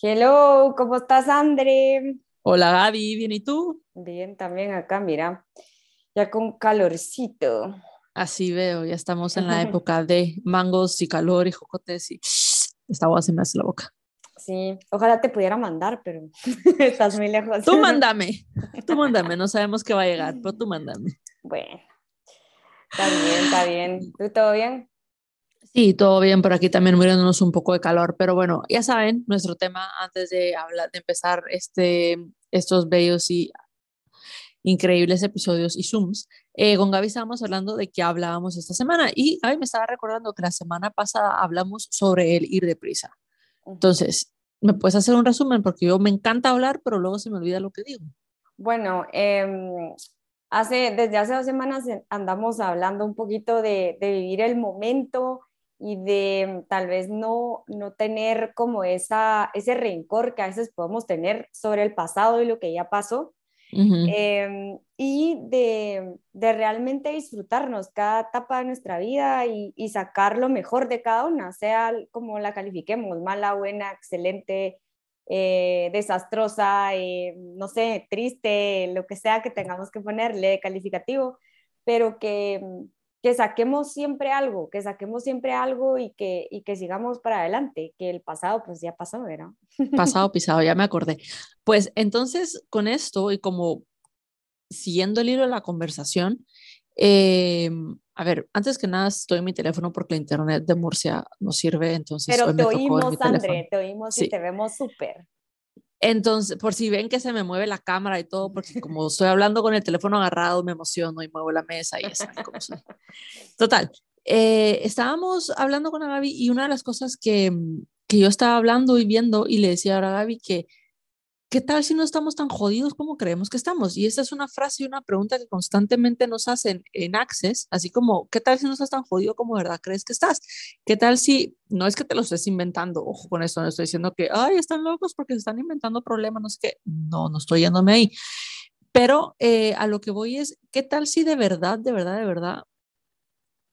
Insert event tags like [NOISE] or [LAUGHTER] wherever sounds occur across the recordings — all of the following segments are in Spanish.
Hello, ¿cómo estás, André? Hola Gaby, ¿bien y tú? Bien, también acá, mira, ya con calorcito. Así veo, ya estamos en la [LAUGHS] época de mangos y calor y jocotes y [SNIFFS] esta agua se me hace la boca. Sí, ojalá te pudiera mandar, pero [LAUGHS] estás muy lejos. Tú [LAUGHS] mándame, tú mándame, no sabemos qué va a llegar, pero tú mándame. Bueno, está bien, está bien. ¿Tú todo bien? Sí, todo bien por aquí también muriéndonos un poco de calor, pero bueno, ya saben, nuestro tema antes de hablar, de empezar este, estos bellos y increíbles episodios y Zooms, eh, con Gaby estábamos hablando de qué hablábamos esta semana y Gaby me estaba recordando que la semana pasada hablamos sobre el ir deprisa. Entonces, ¿me puedes hacer un resumen? Porque yo me encanta hablar, pero luego se me olvida lo que digo. Bueno, em, hace, desde hace dos semanas andamos hablando un poquito de, de vivir el momento y de tal vez no, no tener como esa, ese rencor que a veces podemos tener sobre el pasado y lo que ya pasó. Em, y de, de, realmente disfrutarnos cada etapa de nuestra vida y, y, sacar lo mejor de cada una, sea como la califiquemos, mala, buena, excelente, eh, desastrosa, eh, no sé, triste, lo que sea que tengamos que ponerle calificativo, pero que, que saquemos siempre algo, que saquemos siempre algo y que, y que sigamos para adelante, que el pasado pues ya pasó, ¿verdad? Pasado pisado, ya me [LAUGHS] acordé. Pues entonces con esto y como siguiendo el hilo de la conversación, eh, a ver, antes que nada estoy en mi teléfono porque la internet de Murcia no sirve, entonces... Pero te oímos, André, te oímos y te vemos súper. Entonces, por si ven que se me mueve la cámara y todo, porque como estoy hablando con el teléfono agarrado, me emociono y muevo la mesa y eso. Total, eh, estábamos hablando con Gaby y una de las cosas que, que yo estaba hablando y viendo y le decía a Gaby que ¿qué tal si no estamos tan jodidos como creemos que estamos? Y esta es una frase y una pregunta que constantemente nos hacen en Access, así como, ¿qué tal si no estás tan jodido como verdad crees que estás? ¿Qué tal si, no es que te lo estés inventando, ojo con esto, no estoy diciendo que, ay, están locos porque se están inventando problemas, no sé qué, no, no estoy yéndome ahí. Pero eh, a lo que voy es, ¿qué tal si de verdad, de verdad, de verdad,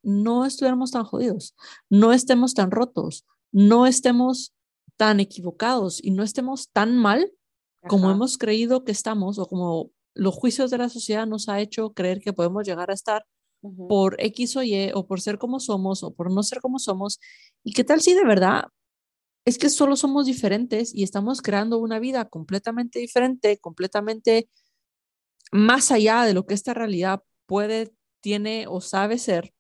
no estuviéramos tan jodidos, no estemos tan rotos, no estemos tan equivocados y no estemos tan mal como hemos creído que estamos o como los juicios de la sociedad nos ha hecho creer que podemos llegar a estar por X o Y o por ser como somos o por no ser como somos. ¿Y qué tal si de verdad es que solo somos diferentes y estamos creando una vida completamente diferente, completamente más allá de lo que esta realidad puede, tiene o sabe ser?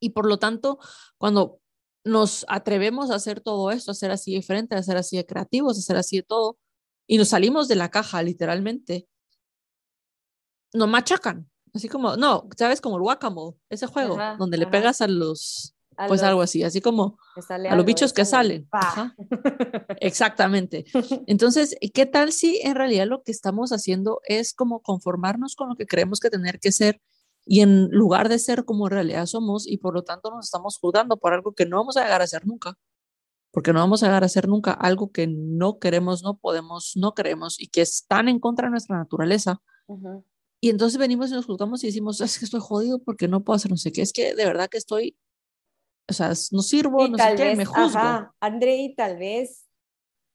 Y por lo tanto, cuando nos atrevemos a hacer todo esto, a ser así diferente, a ser así de creativos, a ser así de todo, y nos salimos de la caja, literalmente, nos machacan. Así como, no, ¿sabes? Como el guacamole, ese juego, donde le pegas a los, pues algo así, así como a los bichos que salen. [LAUGHS] Exactamente. Entonces, ¿qué tal si en realidad lo que estamos haciendo es como conformarnos con lo que creemos que tener que ser y en lugar de ser como en realidad somos y por lo tanto nos estamos juzgando por algo que no vamos a llegar a ser nunca? Porque no vamos a llegar a hacer nunca algo que no queremos, no podemos, no queremos y que están en contra de nuestra naturaleza. Y entonces venimos y nos juzgamos y decimos, es que estoy jodido porque no puedo hacer no sé qué, es que de verdad que estoy, o sea, no sirvo, no sé qué, me juzgo. Ajá, André, y tal vez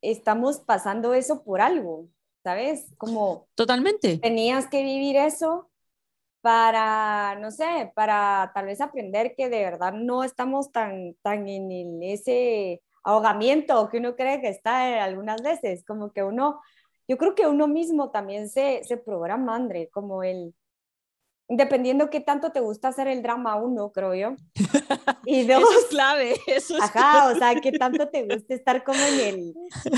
estamos pasando eso por algo, ¿sabes? Como... Totalmente. Tenías que vivir eso para, no sé, para tal vez aprender que de verdad no estamos tan, tan en ese ahogamiento que uno cree que está algunas veces, como que uno, yo creo que uno mismo también se, se programa, André, como el, dependiendo qué tanto te gusta hacer el drama uno, creo yo. [LAUGHS] Y dos, eso es clave, eso es Ajá, o sea, qué tanto te gusta estar como en el,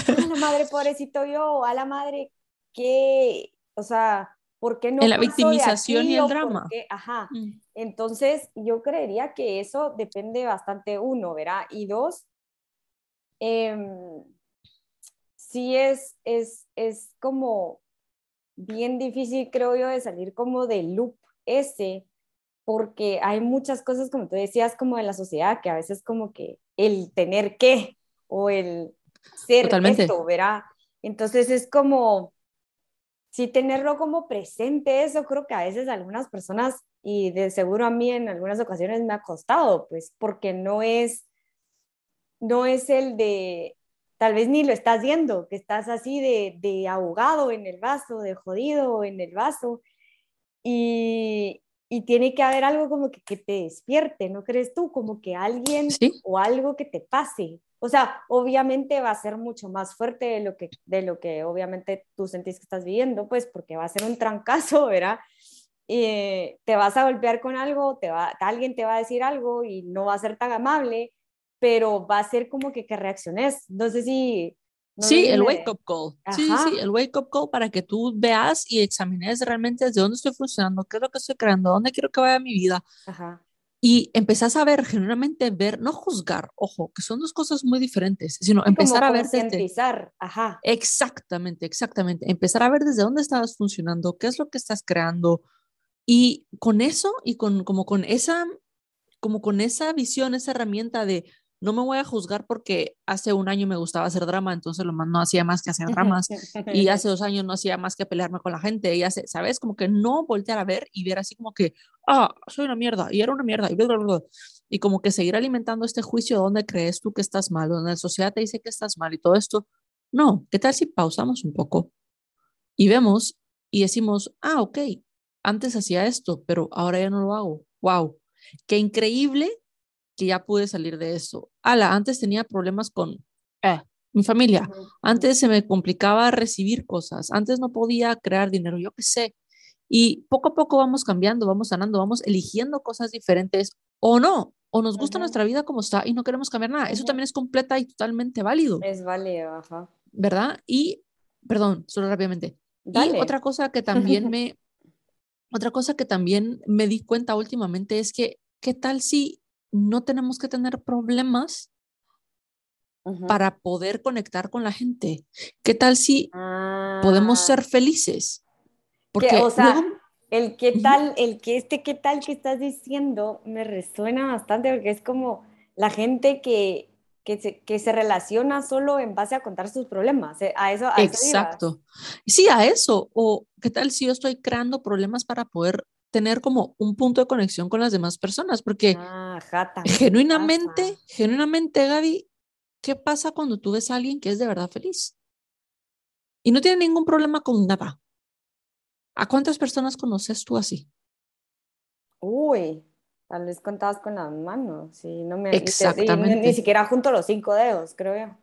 a la madre, pobrecito yo, a la madre, que, o sea, ¿por qué no? En la victimización y el drama. Ajá, mm. entonces yo creería que eso depende bastante uno, ¿verdad? Y dos, eh, sí es, es, es como bien difícil, creo yo, de salir como del loop ese, porque hay muchas cosas, como tú decías, como en la sociedad, que a veces como que el tener que o el ser Totalmente. esto, ¿verdad? Entonces es como, sí tenerlo como presente, eso creo que a veces algunas personas, y de seguro a mí en algunas ocasiones me ha costado, pues porque no es no es el de, tal vez ni lo estás viendo, que estás así de, de ahogado en el vaso, de jodido en el vaso. Y, y tiene que haber algo como que, que, te despierte, ¿no crees tú? Como que alguien o algo que te pase. O sea, obviamente va a ser mucho más fuerte de lo que, de lo que obviamente tú sentís que estás viviendo, pues porque va a ser un trancazo, ¿verdad? Y te vas a golpear con algo, te va, alguien te va a decir algo y no va a ser tan amable, pero va a ser como que, que reacciones. No sé si sí, el wake up call. Sí, sí, el wake up call para que tú veas y examines realmente desde dónde estoy funcionando, qué es lo que estoy creando, dónde quiero que vaya mi vida. Ajá. Y empezás a ver, genuinamente ver, no juzgar, ojo, que son dos cosas muy diferentes, sino empezar a ver desde... Ajá. Exactamente, exactamente. Empezar a ver desde dónde estabas funcionando, qué es lo que estás creando. Y con eso y con como con esa como con esa visión, esa herramienta de no me voy a juzgar porque hace un año me gustaba hacer drama, entonces lo más no hacía más que hacer dramas [LAUGHS] y hace dos años no hacía más que pelearme con la gente y hace, ¿sabes? Como que no voltear a ver y ver así como que, ah, soy una mierda y era una mierda y bla, bla, bla. Y como que seguir alimentando este juicio donde crees tú que estás mal, donde la sociedad te dice que estás mal y todo esto. No, ¿qué tal si pausamos un poco y vemos y decimos, ah, ok, antes hacía esto, pero ahora ya no lo hago. Wow, qué increíble que ya pude salir de eso. Ala, antes tenía problemas con eh, mi familia. Antes se me complicaba recibir cosas. Antes no podía crear dinero, yo qué sé. Y poco a poco vamos cambiando, vamos sanando, vamos eligiendo cosas diferentes o no, o nos gusta nuestra vida como está y no queremos cambiar nada. Eso también es completa y totalmente válido. Es válido, ajá. ¿Verdad? Y, perdón, solo rápidamente. Y otra cosa que [LAUGHS] también me, otra cosa que también me di cuenta últimamente es que, ¿qué tal si no tenemos que tener problemas para poder conectar con la gente. ¿Qué tal si podemos ser ah. felices? Porque, o sea, el qué tal, el que este qué tal que estás diciendo me resuena bastante porque es como la gente que, que se, que se relaciona solo en base a contar sus problemas. Eh, a eso. A Exacto. sí, a eso. O qué tal si yo estoy creando problemas para poder tener como un punto de conexión con las demás personas, porque ah, genuinamente, genuinamente, Gaby, ¿qué pasa cuando tú ves a alguien que es de verdad feliz? Y no tiene ningún problema con nada. ¿A cuántas personas conoces tú así? Uy, tal vez contabas con las manos, sí, no me Exactamente. Ni, ni, siquiera junto los cinco dedos, creo yo.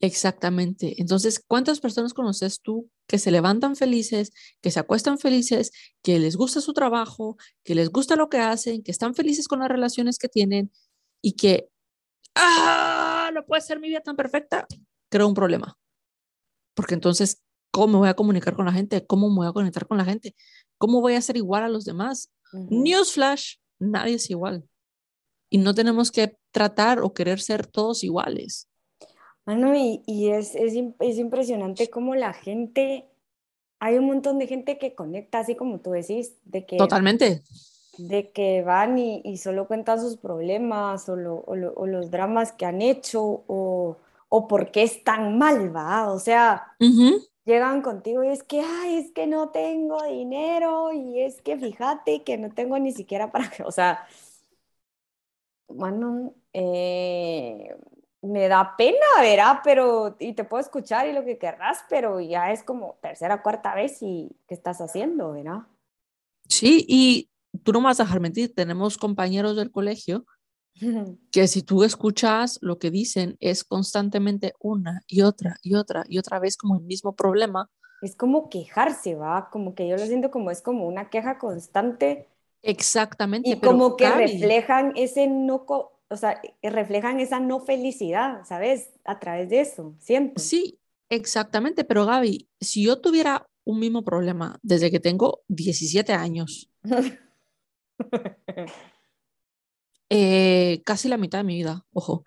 Exactamente. Entonces, ¿cuántas personas conoces tú que se levantan felices, que se acuestan felices, que les gusta su trabajo, que les gusta lo que hacen, que están felices con las relaciones que tienen y que, ah, no puede ser mi vida tan perfecta? Creo un problema. Porque entonces, ¿cómo me voy a comunicar con la gente? ¿Cómo me voy a conectar con la gente? ¿Cómo voy a ser igual a los demás? Newsflash, nadie es igual. Y no tenemos que tratar o querer ser todos iguales. Bueno, y, y es, es, es, impresionante cómo la gente, hay un montón de gente que conecta, así como tú decís, de que... Totalmente. De que van y, y solo cuentan sus problemas o, lo, o, o, los dramas que han hecho o, o por qué es tan mal, ¿va? O sea, llegan contigo y es que, ay, es que no tengo dinero y es que fíjate que no tengo ni siquiera para [LAUGHS] o sea, bueno, eh, me da pena, ¿verdad? Pero, y te puedo escuchar y lo que querrás, pero ya es como tercera, cuarta vez y ¿qué estás haciendo, verdad? Sí, y tú no me vas a dejar mentir, tenemos compañeros del colegio [LAUGHS] que si tú escuchas lo que dicen es constantemente una y otra y otra y otra vez como el mismo problema. Es como quejarse, va, como que yo lo siento como es como una queja constante. Exactamente. Y como que reflejan ese no, o sea, reflejan esa no felicidad, ¿sabes? A través de eso, siempre. Sí, exactamente, pero Gaby, si yo tuviera un mismo problema desde que tengo 17 años, [LAUGHS] eh, casi la mitad de mi vida, ojo,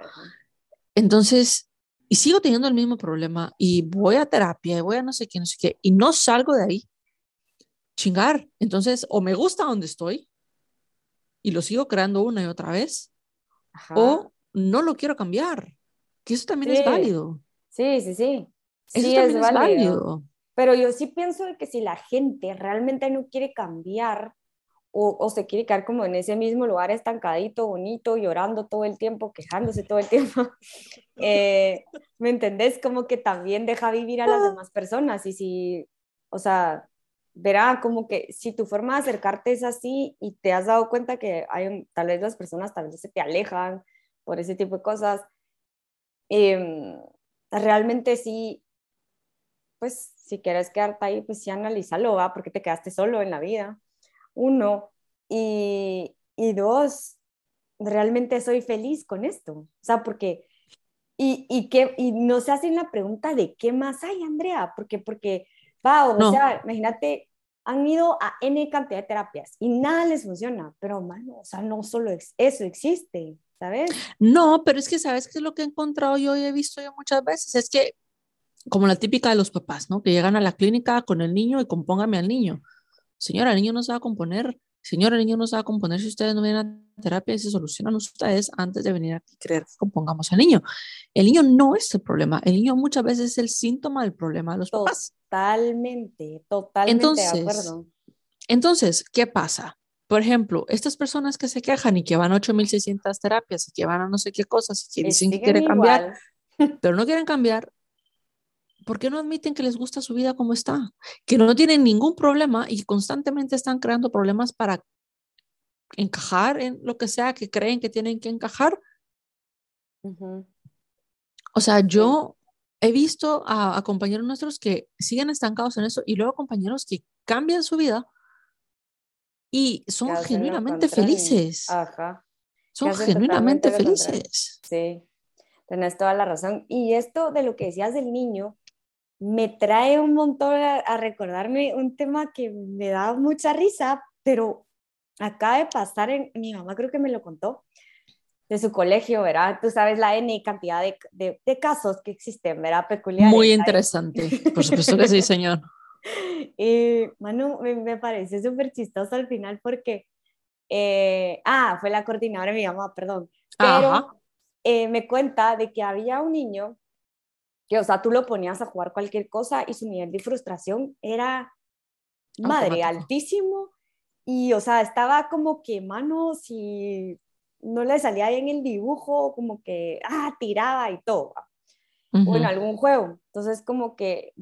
entonces, y sigo teniendo el mismo problema y voy a terapia y voy a no sé qué, no sé qué, y no salgo de ahí, chingar, entonces, o me gusta donde estoy y lo sigo creando una y otra vez, o no lo quiero cambiar, que eso también es válido. Sí, sí, sí. Eso sí, también es, válido. Pero yo sí pienso que si la gente realmente no quiere cambiar o, se quiere quedar como en ese mismo lugar estancadito, bonito, llorando todo el tiempo, quejándose todo el tiempo. [LAUGHS] Eh, ¿Me entendés? Como que también deja vivir a las ah. demás personas y si, o sea, verá como que si tu forma de acercarte es así y te has dado cuenta que hay tal vez las personas tal vez se te alejan por ese tipo de cosas, em, realmente sí, pues si quieres quedarte ahí, pues sí analízalo, ¿va? Porque te quedaste solo en la vida uno, y, y dos, realmente soy feliz con esto, o sea, porque, y, y, que, y no se hacen la pregunta de qué más hay, Andrea, porque, porque, va, o sea, imagínate, han ido a N cantidad de terapias y nada les funciona, pero, mano, o sea, no solo eso existe, ¿sabes? No, pero es que, ¿sabes qué es lo que he encontrado yo y he visto yo muchas veces? Es que, como la típica de los papás, ¿no? Que llegan a la clínica con el niño y compóngame al niño. Señora, el niño no se va a componer. Señora, el niño no se va a componer si ustedes no vienen a terapia y se solucionan ustedes antes de venir aquí a creer que compongamos al niño. El niño no es el problema. El niño muchas veces es el síntoma del problema de los papás. Totalmente, totalmente entonces, de acuerdo. Entonces, ¿qué pasa? Por ejemplo, estas personas que se quejan y que van a 8.600 terapias y que van a no sé qué cosas y que dicen que quieren cambiar, [LAUGHS] pero no quieren cambiar, ¿por qué no admiten que les gusta su vida como está? Que no tienen ningún problema y constantemente están creando problemas para encajar en lo que sea que creen que tienen que encajar. O sea, yo he visto a, compañeros nuestros que siguen estancados en eso y luego compañeros que cambian su vida y son genuinamente felices. Ajá. Son genuinamente felices. Sí, tenés toda la razón. Y esto de lo que decías del niño, me trae un montón a, recordarme un tema que me da mucha risa, pero acaba de pasar en, mi mamá creo que me lo contó, de su colegio, ¿verdad? Tú sabes la N cantidad de, de, casos que existen, ¿verdad? Peculiares. Muy interesante, [LAUGHS] por supuesto que sí, señor. Y, Manu, me, me parece súper chistoso al final porque, eh, ah, fue la coordinadora de mi mamá, perdón, pero eh, me cuenta de que había un niño que, o sea, tú lo ponías a jugar cualquier cosa y su nivel de frustración era, madre, altísimo. Y, o sea, estaba como que, mano, si no le salía bien el dibujo, como que, ah, tiraba y todo. O en algún juego. Entonces, como que,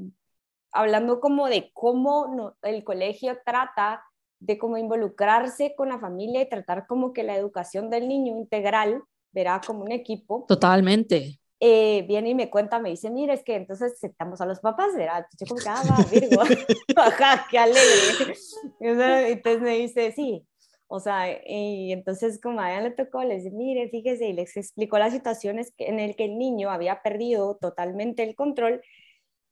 hablando como de cómo no, el colegio trata de cómo involucrarse con la familia y tratar como que la educación del niño integral, verá como un equipo. Totalmente. Eh, viene y me cuenta, me dice, mira, es que entonces aceptamos a los papás, ¿verdad? Yo como que, ah, va, Virgo, [LAUGHS] ajá, qué alegre. [LAUGHS] Entonces me dice, sí, o sea, y entonces como a ella le tocó, le dice, mire, fíjese, y les explicó las situaciones en el que el niño había perdido totalmente el control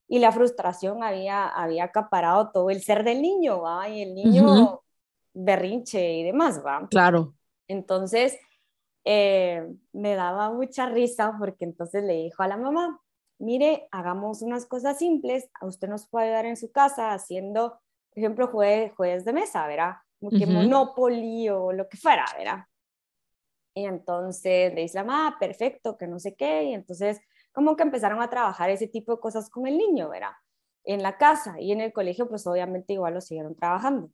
y la frustración había, había acaparado todo el ser del niño, ¿va? Y el niño berrinche y demás, ¿va? Claro. Entonces, eh, me daba mucha risa porque entonces le dijo a la mamá, mire, hagamos unas cosas simples, a usted nos puede ayudar en su casa haciendo, por ejemplo, jueves, de mesa, ¿verdad? Como que Monopoly o lo que fuera, ¿verdad? Y entonces le dice mamá, perfecto, que no sé qué, y entonces como que empezaron a trabajar ese tipo de cosas con el niño, ¿verdad? En la casa y en el colegio, pues obviamente igual lo siguieron trabajando.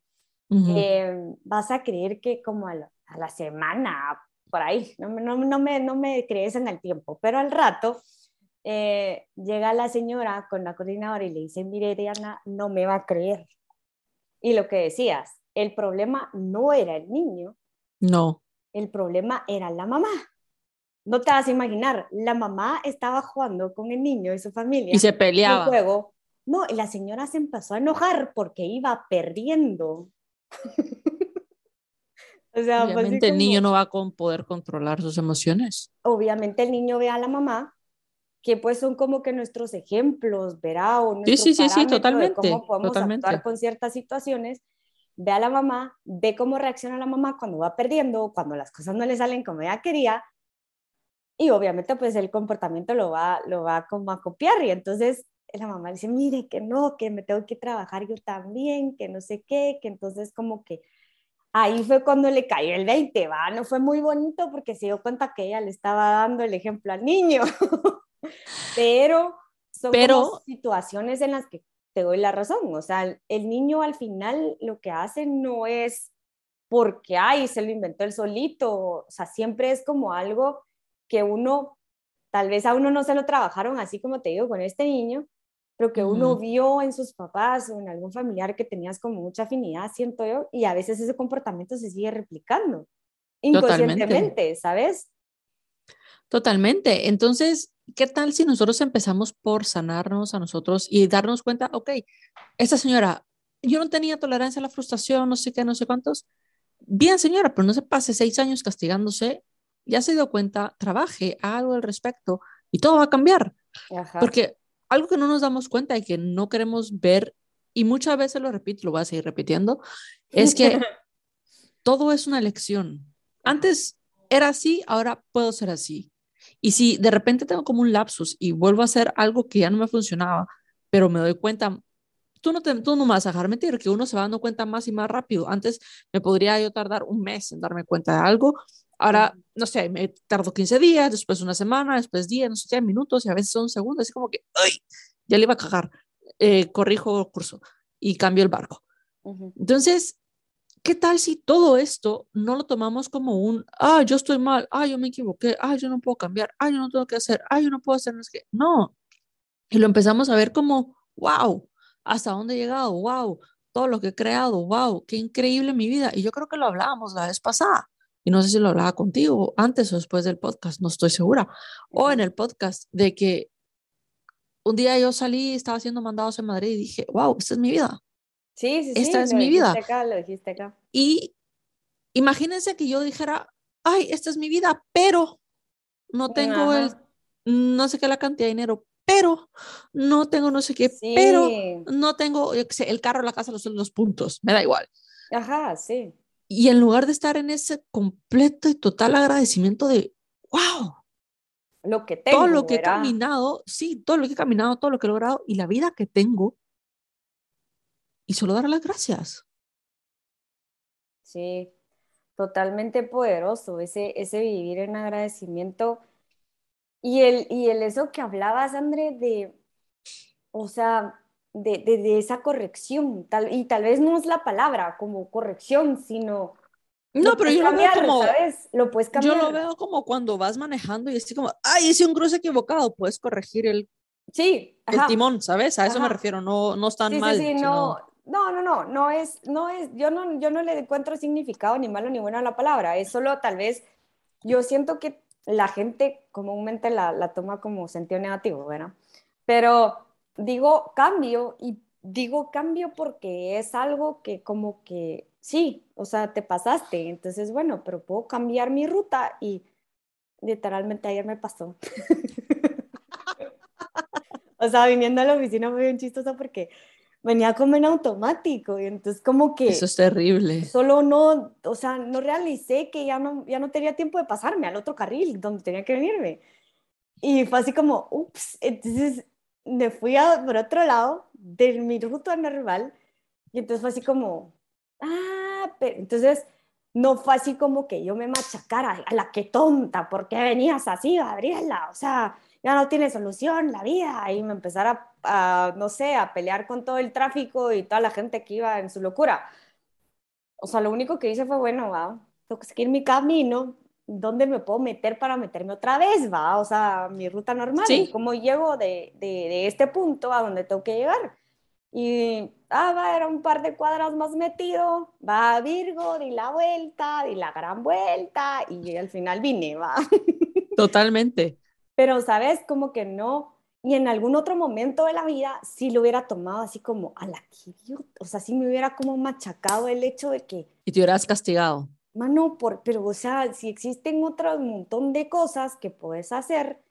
Eh, vas a creer que como a la semana, por ahí, no, no, no, me, no me crees en el tiempo, pero al rato eh, llega la señora con la coordinadora y le dice, mire Diana, no me va a creer. Y lo que decías, el problema no era el niño. No. El problema era la mamá. No te vas a imaginar, la mamá estaba jugando con el niño y su familia. Y se peleaba. juego. No, y la señora se empezó a enojar porque iba perdiendo. [LAUGHS] obviamente el niño no va a poder controlar sus emociones. Obviamente el niño ve a la mamá, que pues son como que nuestros ejemplos, verá, o sí, sí, sí, sí, totalmente, de cómo podemos actuar con ciertas situaciones. Ve a la mamá, ve cómo reacciona la mamá cuando va perdiendo, cuando las cosas no le salen como ella quería, y obviamente pues el comportamiento lo va, lo va como a copiar, y entonces la mamá dice, mire que no, que me tengo que trabajar yo también, que no sé qué, que entonces como que ahí fue cuando le cayó el 20, va, no fue muy bonito porque se dio cuenta que ella le estaba dando el ejemplo al niño, [LAUGHS] pero son pero... situaciones en las que te doy la razón, o sea, el niño al final lo que hace no es porque, ay, se lo inventó él solito. O sea, siempre es como algo que uno, tal vez a uno no se lo trabajaron así como te digo con este niño, pero que uno vio en sus papás o en algún familiar que tenías como mucha afinidad, siento yo, y a veces ese comportamiento se sigue replicando inconscientemente, ¿sabes? Totalmente. Entonces, ¿qué tal si nosotros empezamos por sanarnos a nosotros y darnos cuenta, ok, esta señora, yo no tenía tolerancia a la frustración, no sé qué, no sé cuántos. Bien, señora, pero no se pase seis años castigándose, ya se dio cuenta, trabaje, algo al respecto y todo va a cambiar. Porque algo que no nos damos cuenta y que no queremos ver, y muchas veces lo repito, lo voy a seguir repitiendo, es que [LAUGHS] todo es una lección. Antes era así, ahora puedo ser así. Y si de repente tengo como un lapsus y vuelvo a hacer algo que ya no me funcionaba, pero me doy cuenta, tú no, te, tú no me vas a dejar mentir, que uno se va dando cuenta más y más rápido. Antes me podría yo tardar un mes en darme cuenta de algo Ahora, no sé, me tardo 15 días, después una semana, después 10, no sé minutos y a veces son segundos, así como que, ¡ay! Ya le iba a cagar. Eh, corrijo el curso y cambio el barco. Entonces, ¿qué tal si todo esto no lo tomamos como un, ah, yo estoy mal, ah, yo me equivoqué, ah, yo no puedo cambiar, ah, yo no tengo que hacer, ah, yo no puedo hacer, no es que, no. Y lo empezamos a ver como, wow, hasta dónde he llegado, wow, todo lo que he creado, wow, qué increíble mi vida. Y yo creo que lo hablábamos la vez pasada y no sé si lo hablaba contigo antes o después del podcast, no estoy segura, o en el podcast, de que un día yo salí, estaba haciendo mandados en Madrid y dije, wow, esta es mi vida. Sí, sí, esta es mi vida. Acá, lo dijiste acá. Y imagínense que yo dijera, ay, esta es mi vida, pero no tengo el, no sé qué la cantidad de dinero, pero no tengo no sé qué, pero no tengo, el carro, la casa, los, los puntos, me da igual. Ajá, sí. Y en lugar de estar en ese completo y total agradecimiento de, wow, lo que tengo, todo lo que he caminado, sí, todo lo que he caminado, todo lo que he logrado y la vida que tengo, y solo dar las gracias. Sí, totalmente poderoso ese, ese vivir en agradecimiento. Y el, y el eso que hablabas, André, de, o sea, de, de, esa corrección, tal, y tal vez no es la palabra como corrección, sino... No, pero yo lo veo como... Lo puedes cambiar. Yo lo veo como cuando vas manejando y así como, ay, hice un cruce equivocado, puedes corregir el, sí, el timón, ¿sabes? A eso me refiero, no, no están sí, mal. Sí, no, no, no, no, no es, no es, yo no, yo no le encuentro significado ni malo ni bueno a la palabra, es solo tal vez, yo siento que la gente comúnmente la, la toma como sentido negativo, ¿verdad? Pero digo cambio y digo cambio porque es algo que como que sí, o sea, te pasaste, entonces bueno, pero puedo cambiar mi ruta y literalmente ayer me pasó. [LAUGHS] o sea, viniendo a la oficina fue bien chistoso porque venía como en automático y entonces como que... Eso es terrible. Solo no, o sea, no realicé que ya no, ya no tenía tiempo de pasarme al otro carril donde tenía que venirme. Y fue así como, ups, entonces me fui a, por otro lado de mi ruta normal y entonces fue así como, ah, pero entonces no fue así como que yo me machacara, a la que tonta, ¿por qué venías así, Gabriela? O sea, ya no tiene solución la vida y me empezara a, no sé, a pelear con todo el tráfico y toda la gente que iba en su locura. O sea, lo único que hice fue, bueno, va, tengo que seguir mi camino, ¿dónde me puedo meter para meterme otra vez? Va, o sea, mi ruta normal, ¿Sí? ¿cómo llego de, de, de, este punto a donde tengo que llegar? Y, ah, va, era un par de cuadras más metido, va a Virgo, di la vuelta, di la gran vuelta, y al final vine, va. [LAUGHS] Totalmente. Pero, ¿sabes? Como que no, y en algún otro momento de la vida sí lo hubiera tomado así como a la que o sea, sí me hubiera como machacado el hecho de que... Y te hubieras castigado mano, por, pero o sea, si existen otro montón de cosas que puedes hacer,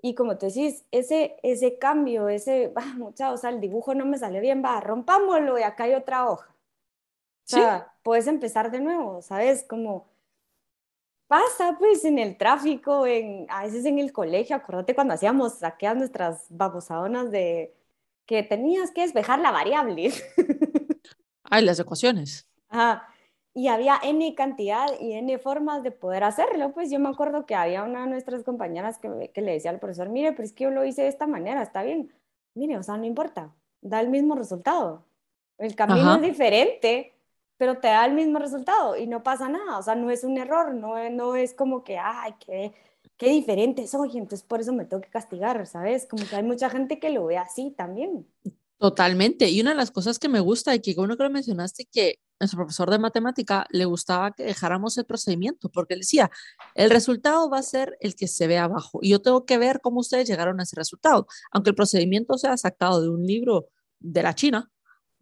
y como te decís, ese, ese cambio, ese, va, mucha, o sea, el dibujo no me salió bien, va, rompámoslo y acá hay otra hoja. O sea, puedes empezar de nuevo, ¿sabes? Como pasa pues en el tráfico, en, a veces en el colegio, acuérdate cuando hacíamos saqueas nuestras babosadonas de que tenías que despejar la variable. [LAUGHS] Ay, las ecuaciones. Ajá y había N cantidad y N formas de poder hacerlo. Pues yo me acuerdo que había una de nuestras compañeras que, que le decía al profesor, mire, pero es que yo lo hice de esta manera, está bien. Mire, o sea, no importa, da el mismo resultado. El camino es diferente, pero te da el mismo resultado y no pasa nada, o sea, no es un error, no, no es como que, ay, qué, qué diferente soy, entonces por eso me tengo que castigar, ¿sabes? Como que hay mucha gente que lo ve así también. Totalmente. Y una de las cosas que me gusta y que uno que lo mencionaste, que nuestro profesor de matemática le gustaba que dejáramos el procedimiento, porque él decía, el resultado va a ser el que se ve abajo y yo tengo que ver cómo ustedes llegaron a ese resultado. Aunque el procedimiento sea sacado de un libro de la China,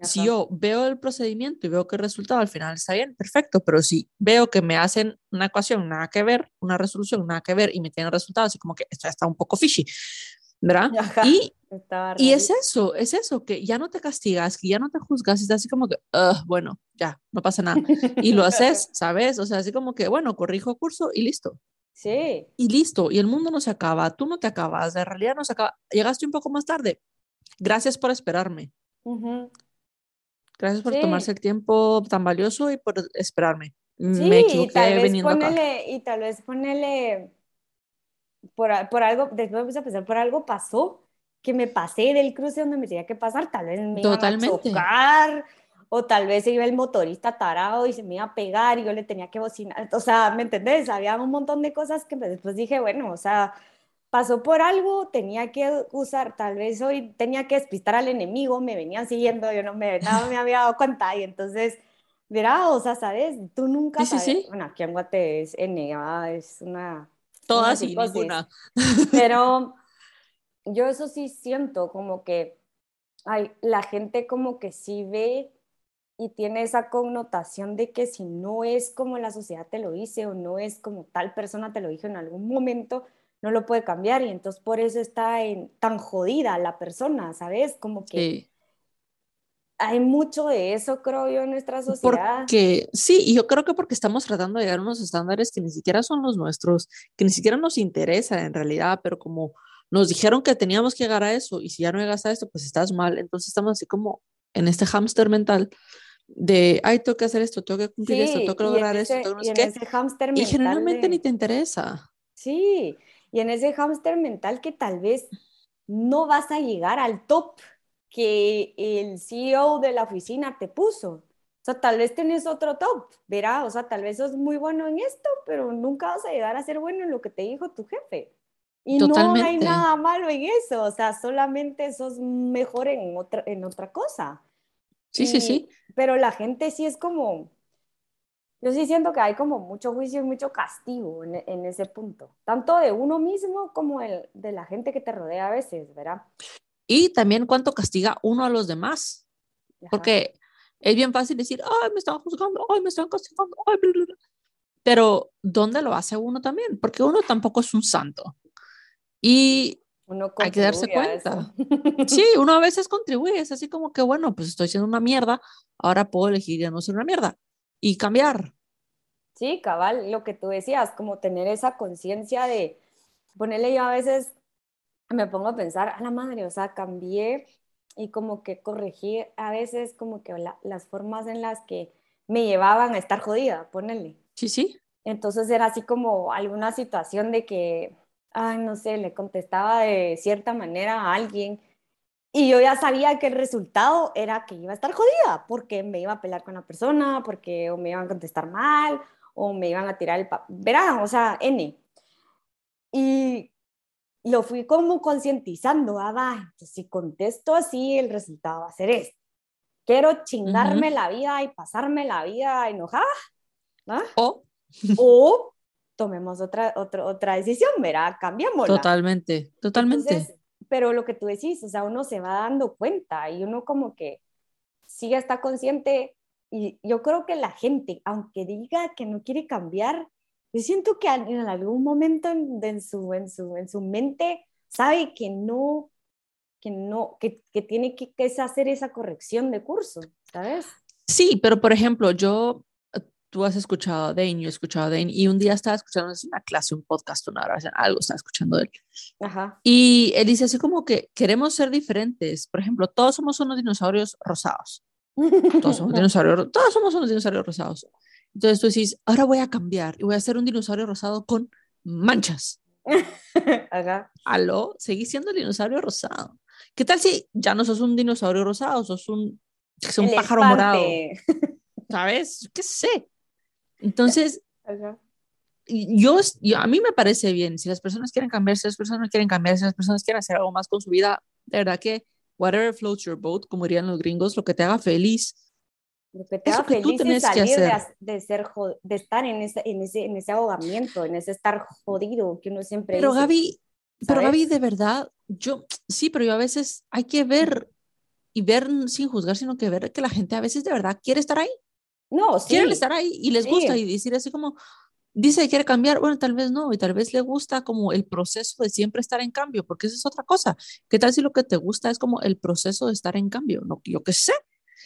si yo veo el procedimiento y veo que el resultado al final está bien, perfecto, pero si veo que me hacen una ecuación nada que ver, una resolución nada que ver y me tienen resultados, así como que esto ya está un poco fishy, ¿verdad? Y, y es eso, es eso, que ya no te castigas, que ya no te juzgas, es así como que, bueno, ya, no pasa nada. Y lo haces, [LAUGHS] ¿sabes? O sea, así como que, bueno, corrijo curso y listo. Sí. Y listo, y el mundo no se acaba, tú no te acabas, la realidad no se acaba. Llegaste un poco más tarde. Gracias por esperarme. Gracias por tomarse el tiempo tan valioso y por esperarme. Me equivoqué y tal vez ponele, Y tal vez ponele, por, por algo, después me puse a pensar, por algo pasó, que me pasé del cruce donde me tenía que pasar, tal vez me Totalmente. iba a chocar, o tal vez iba el motorista tarado y se me iba a pegar y yo le tenía que bocinar, o sea, ¿me entendés? Había un montón de cosas que después dije, bueno, o sea, pasó por algo, tenía que usar, tal vez hoy tenía que despistar al enemigo, me venían siguiendo, yo no me, [LAUGHS] nada me había dado cuenta y entonces, verá, o sea, ¿sabes? Tú nunca sí, Sí, sí. Bueno, aquí en Guate es N, es una... Todas y ninguna. [LAUGHS] Pero yo eso sí siento como que ay, la gente como que sí ve y tiene esa connotación de que si no es como la sociedad te lo dice o no es como tal persona te lo dijo en algún momento, no lo puede cambiar y entonces por eso está en, tan jodida la persona, ¿sabes? Como que hay mucho de eso, creo yo, en nuestra sociedad. Porque, sí, y yo creo que porque estamos tratando de llegar a unos estándares que ni siquiera son los nuestros, que ni siquiera nos interesa en realidad, pero como nos dijeron que teníamos que llegar a eso y si ya no llegas a esto, pues estás mal. Entonces estamos así como en este hámster mental de, ay, tengo que hacer esto, tengo que cumplir esto, tengo que lograr esto, tengo no sé qué. Y generalmente ni te interesa. Sí, y en ese hámster mental que tal vez no vas a llegar al top que el CEO de la oficina te puso. O sea, tal vez tenés otro top, verá, o sea, tal vez sos muy bueno en esto, pero nunca vas a llegar a ser bueno en lo que te dijo tu jefe. Y no hay nada malo en eso, o sea, solamente sos mejor en otra, en otra cosa. Sí, sí, sí. Pero la gente sí es como, yo sí siento que hay como mucho juicio y mucho castigo en, ese punto, tanto de uno mismo como el, de la gente que te rodea a veces, ¿verdad? Y también cuánto castiga uno a los demás, porque es bien fácil decir, ay, me están juzgando, ay, me están castigando, ay, bla, bla, bla. pero ¿dónde lo hace uno también? Porque uno tampoco es un santo. Y hay que darse cuenta. Sí, [LAUGHS] uno a veces contribuye, es así como que, bueno, pues estoy siendo una mierda, ahora puedo elegir ya no ser una mierda y cambiar. Sí, cabal, lo que tú decías, como tener esa conciencia de ponerle yo a veces, me pongo a pensar, a la madre, o sea, cambié y como que corregí a veces como que las formas en las que me llevaban a estar jodida, ponerle. Sí, sí. Entonces era así como alguna situación de que, ay, no sé, le contestaba de cierta manera a alguien y yo ya sabía que el resultado era que iba a estar jodida, porque me iba a pelear con la persona, porque o me iban a contestar mal, o me iban a tirar el papel. Verán, o sea, N. Y lo fui como concientizando, ah, va, si contesto así, el resultado va a ser este. Quiero chingarme la vida y pasarme la vida enojada, ¿no? O, o tomemos otra, otra, otra decisión, verá, cambiémosla. Totalmente, totalmente pero lo que tú decís, o sea, uno se va dando cuenta y uno como que sí está consciente y yo creo que la gente, aunque diga que no quiere cambiar, yo siento que en algún momento en, su, en, su, en su mente sabe que no, que no, que, que tiene que, que hacer esa corrección de curso, ¿sabes? Sí, pero por ejemplo, yo tú has escuchado a Dane, yo he escuchado a Dane, y un día estaba escuchando en una clase, un podcast, una hora, algo estaba escuchando de él. Ajá. Y él dice así como que queremos ser diferentes. Por ejemplo, todos somos unos dinosaurios rosados. Todos somos [LAUGHS] dinosaurios, todos somos unos dinosaurios rosados. Entonces tú decís, ahora voy a cambiar y voy a ser un dinosaurio rosado con manchas. [LAUGHS] Ajá. Aló, seguís siendo el dinosaurio rosado. ¿Qué tal si ya no sos un dinosaurio rosado, sos un, sos un pájaro morado? [LAUGHS] ¿sabes? ¿Qué sé? Entonces, yo, a mí me parece bien, si las personas quieren cambiar, si las personas quieren cambiar, si las personas quieren hacer algo más con su vida, de verdad que whatever floats your boat, como dirían los gringos, lo que te haga feliz. Lo que te haga feliz tú salir de, de, ser, de estar en ese, en, ese, en ese ahogamiento, en ese estar jodido que uno siempre Pero Gaby, pero Gaby, de verdad, yo, sí, pero yo a veces hay que ver y ver sin juzgar, sino que ver que la gente a veces de verdad quiere estar ahí. No, sí. Quieren estar ahí y les gusta y decir así como, dice que quiere cambiar, bueno, tal vez no, y tal vez le gusta como el proceso de siempre estar en cambio, porque eso es otra cosa. ¿Qué tal si lo que te gusta es como el proceso de estar en cambio? No, yo qué sé.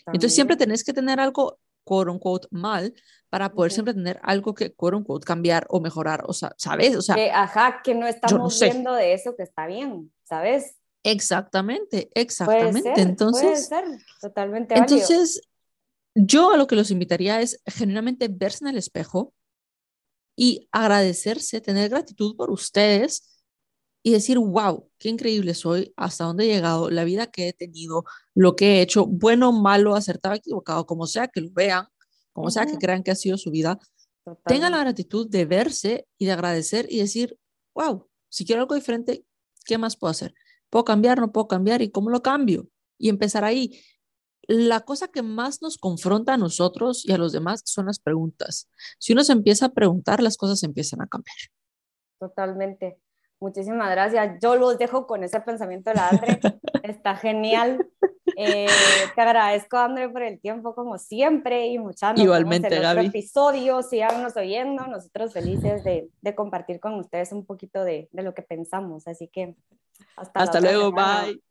Entonces siempre tenés que tener algo, quote unquote, mal para poder siempre tener algo que, quote unquote, cambiar o mejorar, o sea, ¿sabes? O sea, que, ajá, que no estamos viendo de eso que está bien, ¿sabes? Exactamente, exactamente. Puede ser, entonces, puede ser, totalmente válido. Entonces, yo a lo que los invitaría es genuinamente verse en el espejo, y agradecerse, tener gratitud por ustedes y decir, wow, qué increíble soy, hasta dónde he llegado, la vida que he tenido, lo que he hecho, bueno, malo, acertado, equivocado, como sea que lo vean, como sea que crean que ha sido su vida, tengan la gratitud de verse y de agradecer y decir, wow, si quiero algo diferente, ¿qué más puedo hacer? ¿Puedo cambiar? ¿No puedo cambiar? ¿Y cómo lo cambio? Y empezar ahí la cosa que más nos confronta a nosotros y a los demás son las preguntas. Si uno se empieza a preguntar, las cosas empiezan a cambiar. Totalmente. Muchísimas gracias. Yo los dejo con ese pensamiento de la Andre. [LAUGHS] Está genial. Eh, te agradezco, André, por el tiempo, como siempre, y muchas Igualmente, en Gaby. episodio. Síganos oyendo. Nosotros felices de, de compartir con ustedes un poquito de, de, lo que pensamos. Así que hasta, hasta luego. Bye.